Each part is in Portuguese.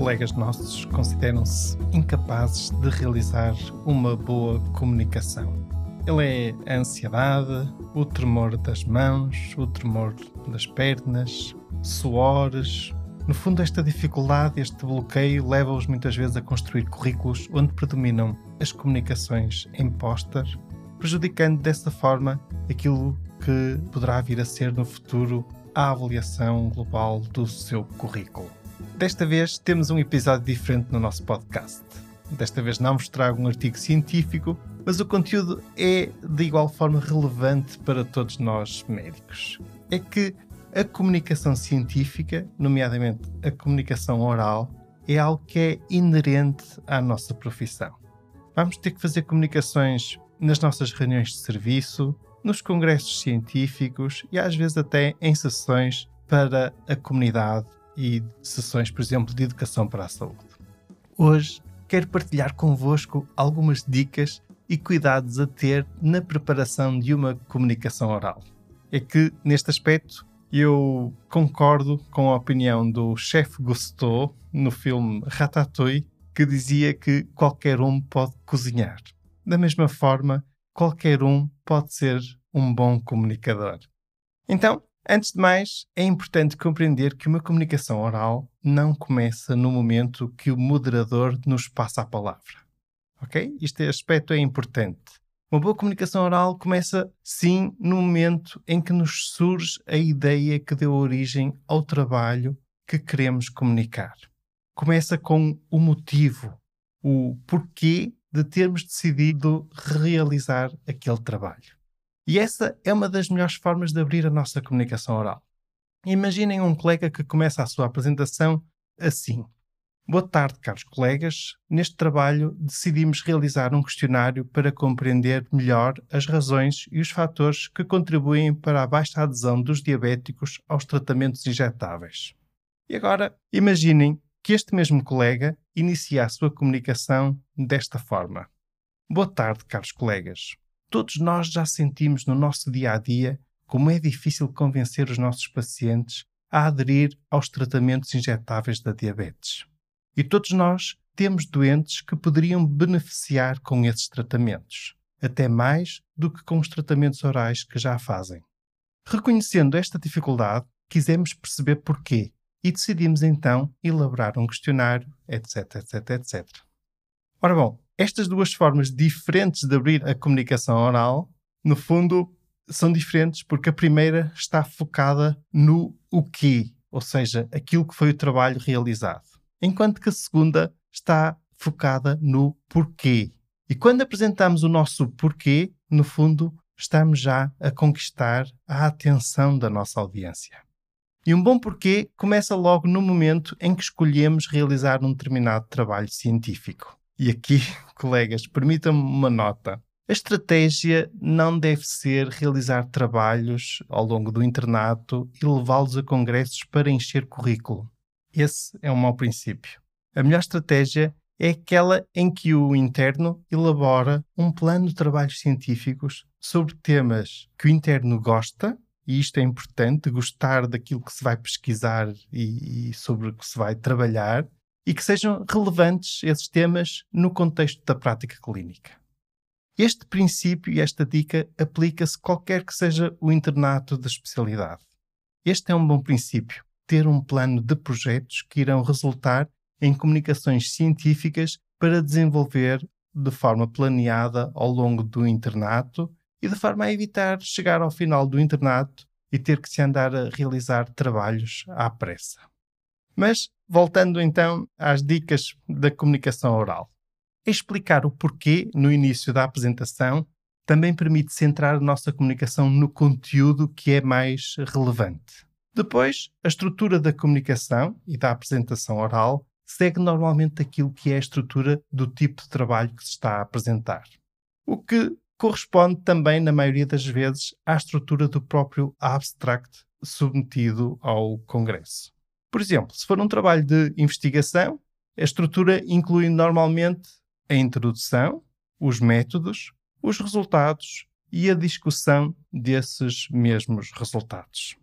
Colegas nossos consideram-se incapazes de realizar uma boa comunicação. Ele é a ansiedade, o tremor das mãos, o tremor das pernas, suores. No fundo, esta dificuldade, este bloqueio, leva-os muitas vezes a construir currículos onde predominam as comunicações em póster, prejudicando dessa forma aquilo que poderá vir a ser no futuro a avaliação global do seu currículo. Desta vez temos um episódio diferente no nosso podcast. Desta vez não vos trago um artigo científico, mas o conteúdo é de igual forma relevante para todos nós médicos. É que a comunicação científica, nomeadamente a comunicação oral, é algo que é inerente à nossa profissão. Vamos ter que fazer comunicações nas nossas reuniões de serviço, nos congressos científicos e às vezes até em sessões para a comunidade e sessões, por exemplo, de educação para a saúde. Hoje quero partilhar convosco algumas dicas e cuidados a ter na preparação de uma comunicação oral. É que, neste aspecto, eu concordo com a opinião do chefe Gusteau no filme Ratatouille, que dizia que qualquer um pode cozinhar. Da mesma forma, qualquer um pode ser um bom comunicador. Então, Antes de mais, é importante compreender que uma comunicação oral não começa no momento que o moderador nos passa a palavra. Ok? Este aspecto é importante. Uma boa comunicação oral começa, sim, no momento em que nos surge a ideia que deu origem ao trabalho que queremos comunicar. Começa com o motivo, o porquê de termos decidido realizar aquele trabalho. E essa é uma das melhores formas de abrir a nossa comunicação oral. Imaginem um colega que começa a sua apresentação assim: Boa tarde, caros colegas. Neste trabalho decidimos realizar um questionário para compreender melhor as razões e os fatores que contribuem para a baixa adesão dos diabéticos aos tratamentos injetáveis. E agora, imaginem que este mesmo colega inicia a sua comunicação desta forma: Boa tarde, caros colegas. Todos nós já sentimos no nosso dia a dia como é difícil convencer os nossos pacientes a aderir aos tratamentos injetáveis da diabetes. E todos nós temos doentes que poderiam beneficiar com esses tratamentos, até mais do que com os tratamentos orais que já fazem. Reconhecendo esta dificuldade, quisemos perceber porquê e decidimos então elaborar um questionário, etc, etc, etc. Ora bom, estas duas formas diferentes de abrir a comunicação oral, no fundo, são diferentes porque a primeira está focada no o quê, ou seja, aquilo que foi o trabalho realizado, enquanto que a segunda está focada no porquê. E quando apresentamos o nosso porquê, no fundo, estamos já a conquistar a atenção da nossa audiência. E um bom porquê começa logo no momento em que escolhemos realizar um determinado trabalho científico. E aqui, colegas, permitam-me uma nota. A estratégia não deve ser realizar trabalhos ao longo do internato e levá-los a congressos para encher currículo. Esse é um mau princípio. A melhor estratégia é aquela em que o interno elabora um plano de trabalhos científicos sobre temas que o interno gosta, e isto é importante, gostar daquilo que se vai pesquisar e, e sobre o que se vai trabalhar, e que sejam relevantes esses temas no contexto da prática clínica. Este princípio e esta dica aplica-se qualquer que seja o internato da especialidade. Este é um bom princípio, ter um plano de projetos que irão resultar em comunicações científicas para desenvolver de forma planeada ao longo do internato e de forma a evitar chegar ao final do internato e ter que se andar a realizar trabalhos à pressa. Mas Voltando então às dicas da comunicação oral. Explicar o porquê no início da apresentação também permite centrar a nossa comunicação no conteúdo que é mais relevante. Depois, a estrutura da comunicação e da apresentação oral segue normalmente aquilo que é a estrutura do tipo de trabalho que se está a apresentar. O que corresponde também, na maioria das vezes, à estrutura do próprio abstract submetido ao Congresso. Por exemplo, se for um trabalho de investigação, a estrutura inclui normalmente a introdução, os métodos, os resultados e a discussão desses mesmos resultados.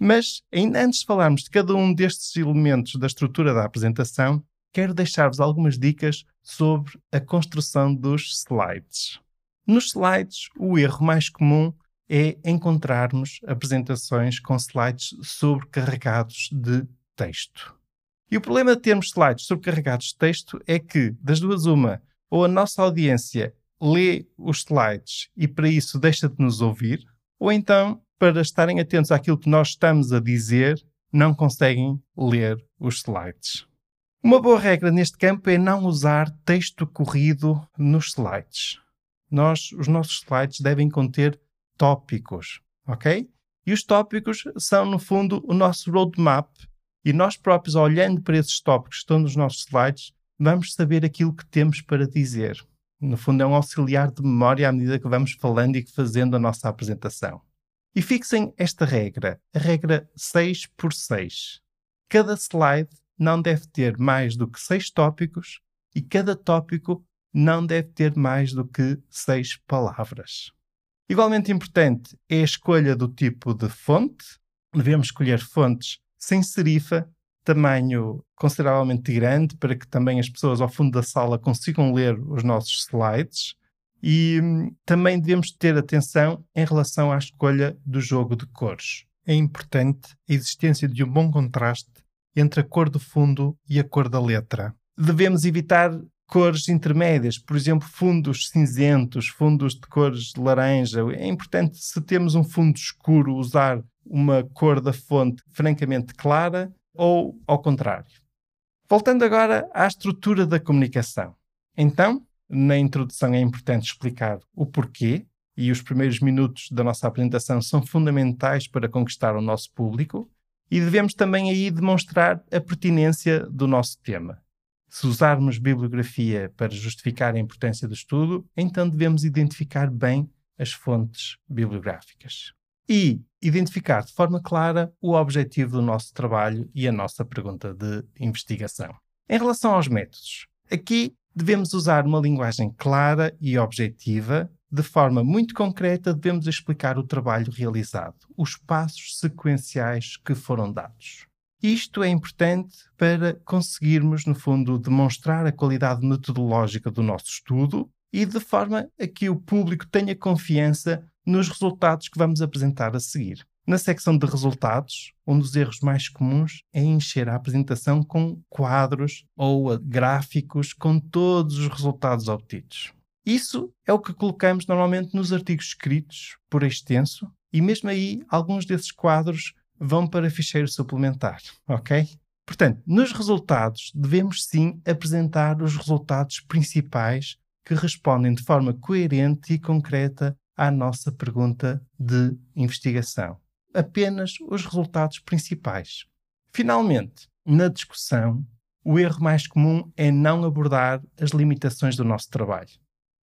Mas, ainda antes de falarmos de cada um destes elementos da estrutura da apresentação, quero deixar-vos algumas dicas sobre a construção dos slides. Nos slides, o erro mais comum é encontrarmos apresentações com slides sobrecarregados de texto. E o problema de termos slides sobrecarregados de texto é que, das duas, uma, ou a nossa audiência lê os slides e para isso deixa de nos ouvir, ou então para estarem atentos àquilo que nós estamos a dizer, não conseguem ler os slides. Uma boa regra neste campo é não usar texto corrido nos slides. Nós, os nossos slides devem conter tópicos, ok? E os tópicos são, no fundo, o nosso roadmap. E nós próprios, olhando para esses tópicos que estão nos nossos slides, vamos saber aquilo que temos para dizer. No fundo, é um auxiliar de memória à medida que vamos falando e fazendo a nossa apresentação. E fixem esta regra, a regra 6 por 6. Cada slide não deve ter mais do que 6 tópicos e cada tópico não deve ter mais do que 6 palavras. Igualmente importante é a escolha do tipo de fonte. Devemos escolher fontes sem serifa, tamanho consideravelmente grande, para que também as pessoas ao fundo da sala consigam ler os nossos slides. E hum, também devemos ter atenção em relação à escolha do jogo de cores. É importante a existência de um bom contraste entre a cor do fundo e a cor da letra. Devemos evitar cores intermédias, por exemplo, fundos cinzentos, fundos de cores laranja. É importante, se temos um fundo escuro, usar uma cor da fonte francamente clara ou ao contrário. Voltando agora à estrutura da comunicação. Então, na introdução é importante explicar o porquê, e os primeiros minutos da nossa apresentação são fundamentais para conquistar o nosso público, e devemos também aí demonstrar a pertinência do nosso tema. Se usarmos bibliografia para justificar a importância do estudo, então devemos identificar bem as fontes bibliográficas. E identificar de forma clara o objetivo do nosso trabalho e a nossa pergunta de investigação. Em relação aos métodos, aqui devemos usar uma linguagem clara e objetiva. De forma muito concreta, devemos explicar o trabalho realizado, os passos sequenciais que foram dados. Isto é importante para conseguirmos, no fundo, demonstrar a qualidade metodológica do nosso estudo e de forma a que o público tenha confiança nos resultados que vamos apresentar a seguir. Na secção de resultados, um dos erros mais comuns é encher a apresentação com quadros ou gráficos com todos os resultados obtidos. Isso é o que colocamos normalmente nos artigos escritos por extenso, e mesmo aí, alguns desses quadros vão para ficheiro suplementar, ok? Portanto, nos resultados, devemos sim apresentar os resultados principais que respondem de forma coerente e concreta à nossa pergunta de investigação apenas os resultados principais. Finalmente, na discussão, o erro mais comum é não abordar as limitações do nosso trabalho.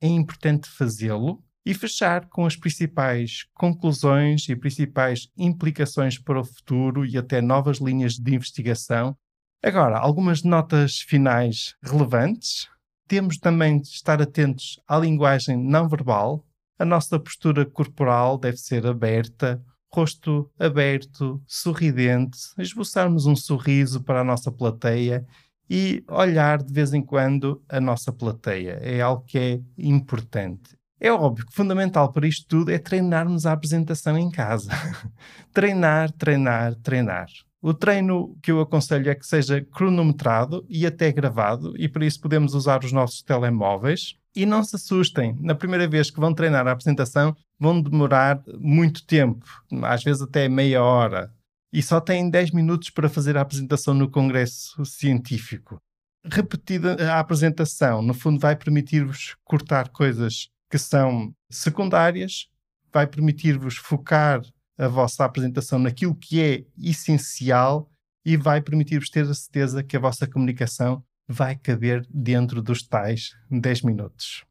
É importante fazê-lo e fechar com as principais conclusões e principais implicações para o futuro e até novas linhas de investigação. Agora, algumas notas finais relevantes. Temos também de estar atentos à linguagem não verbal. A nossa postura corporal deve ser aberta, rosto aberto, sorridente, esboçarmos um sorriso para a nossa plateia e olhar de vez em quando a nossa plateia. É algo que é importante. É óbvio que fundamental para isto tudo é treinarmos a apresentação em casa. treinar, treinar, treinar. O treino que eu aconselho é que seja cronometrado e até gravado, e por isso podemos usar os nossos telemóveis. E não se assustem, na primeira vez que vão treinar a apresentação, vão demorar muito tempo, às vezes até meia hora, e só têm 10 minutos para fazer a apresentação no congresso científico. Repetida a apresentação, no fundo, vai permitir-vos cortar coisas que são secundárias, vai permitir-vos focar a vossa apresentação naquilo que é essencial e vai permitir-vos ter a certeza que a vossa comunicação vai caber dentro dos tais 10 minutos.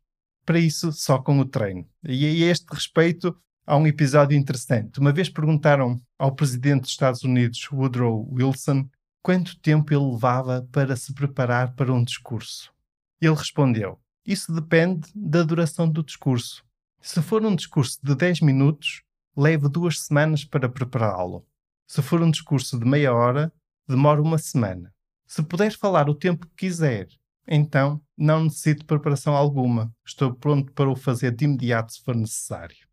Para isso, só com o treino. E a este respeito, há um episódio interessante. Uma vez perguntaram ao presidente dos Estados Unidos, Woodrow Wilson, quanto tempo ele levava para se preparar para um discurso. Ele respondeu: Isso depende da duração do discurso. Se for um discurso de 10 minutos, leve duas semanas para prepará-lo. Se for um discurso de meia hora, demora uma semana. Se puder falar o tempo que quiser, então não necessito preparação alguma. Estou pronto para o fazer de imediato se for necessário.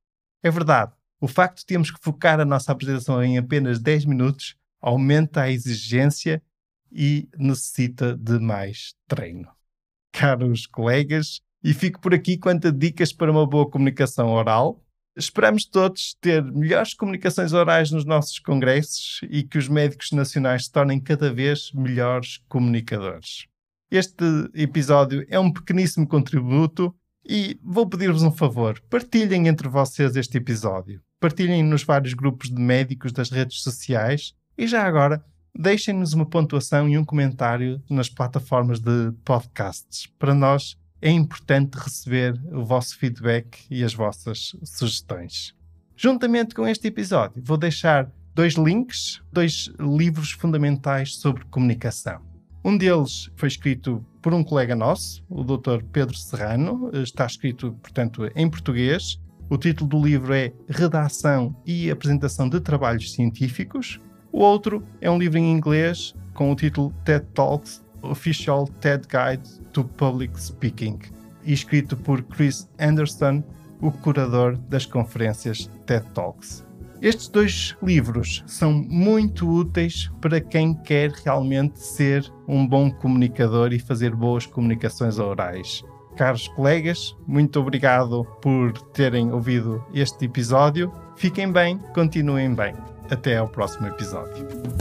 É verdade, o facto de termos que focar a nossa apresentação em apenas 10 minutos aumenta a exigência e necessita de mais treino. Caros colegas, e fico por aqui quanto a dicas para uma boa comunicação oral. Esperamos todos ter melhores comunicações orais nos nossos congressos e que os médicos nacionais se tornem cada vez melhores comunicadores. Este episódio é um pequeníssimo contributo e vou pedir-vos um favor: partilhem entre vocês este episódio. Partilhem nos vários grupos de médicos das redes sociais e já agora deixem-nos uma pontuação e um comentário nas plataformas de podcasts. Para nós é importante receber o vosso feedback e as vossas sugestões. Juntamente com este episódio, vou deixar dois links, dois livros fundamentais sobre comunicação. Um deles foi escrito por um colega nosso, o Dr. Pedro Serrano, está escrito, portanto, em português. O título do livro é Redação e Apresentação de Trabalhos Científicos. O outro é um livro em inglês com o título TED Talks Official TED Guide to Public Speaking, escrito por Chris Anderson, o curador das conferências TED Talks. Estes dois livros são muito úteis para quem quer realmente ser um bom comunicador e fazer boas comunicações orais. Caros colegas, muito obrigado por terem ouvido este episódio. Fiquem bem, continuem bem. Até ao próximo episódio.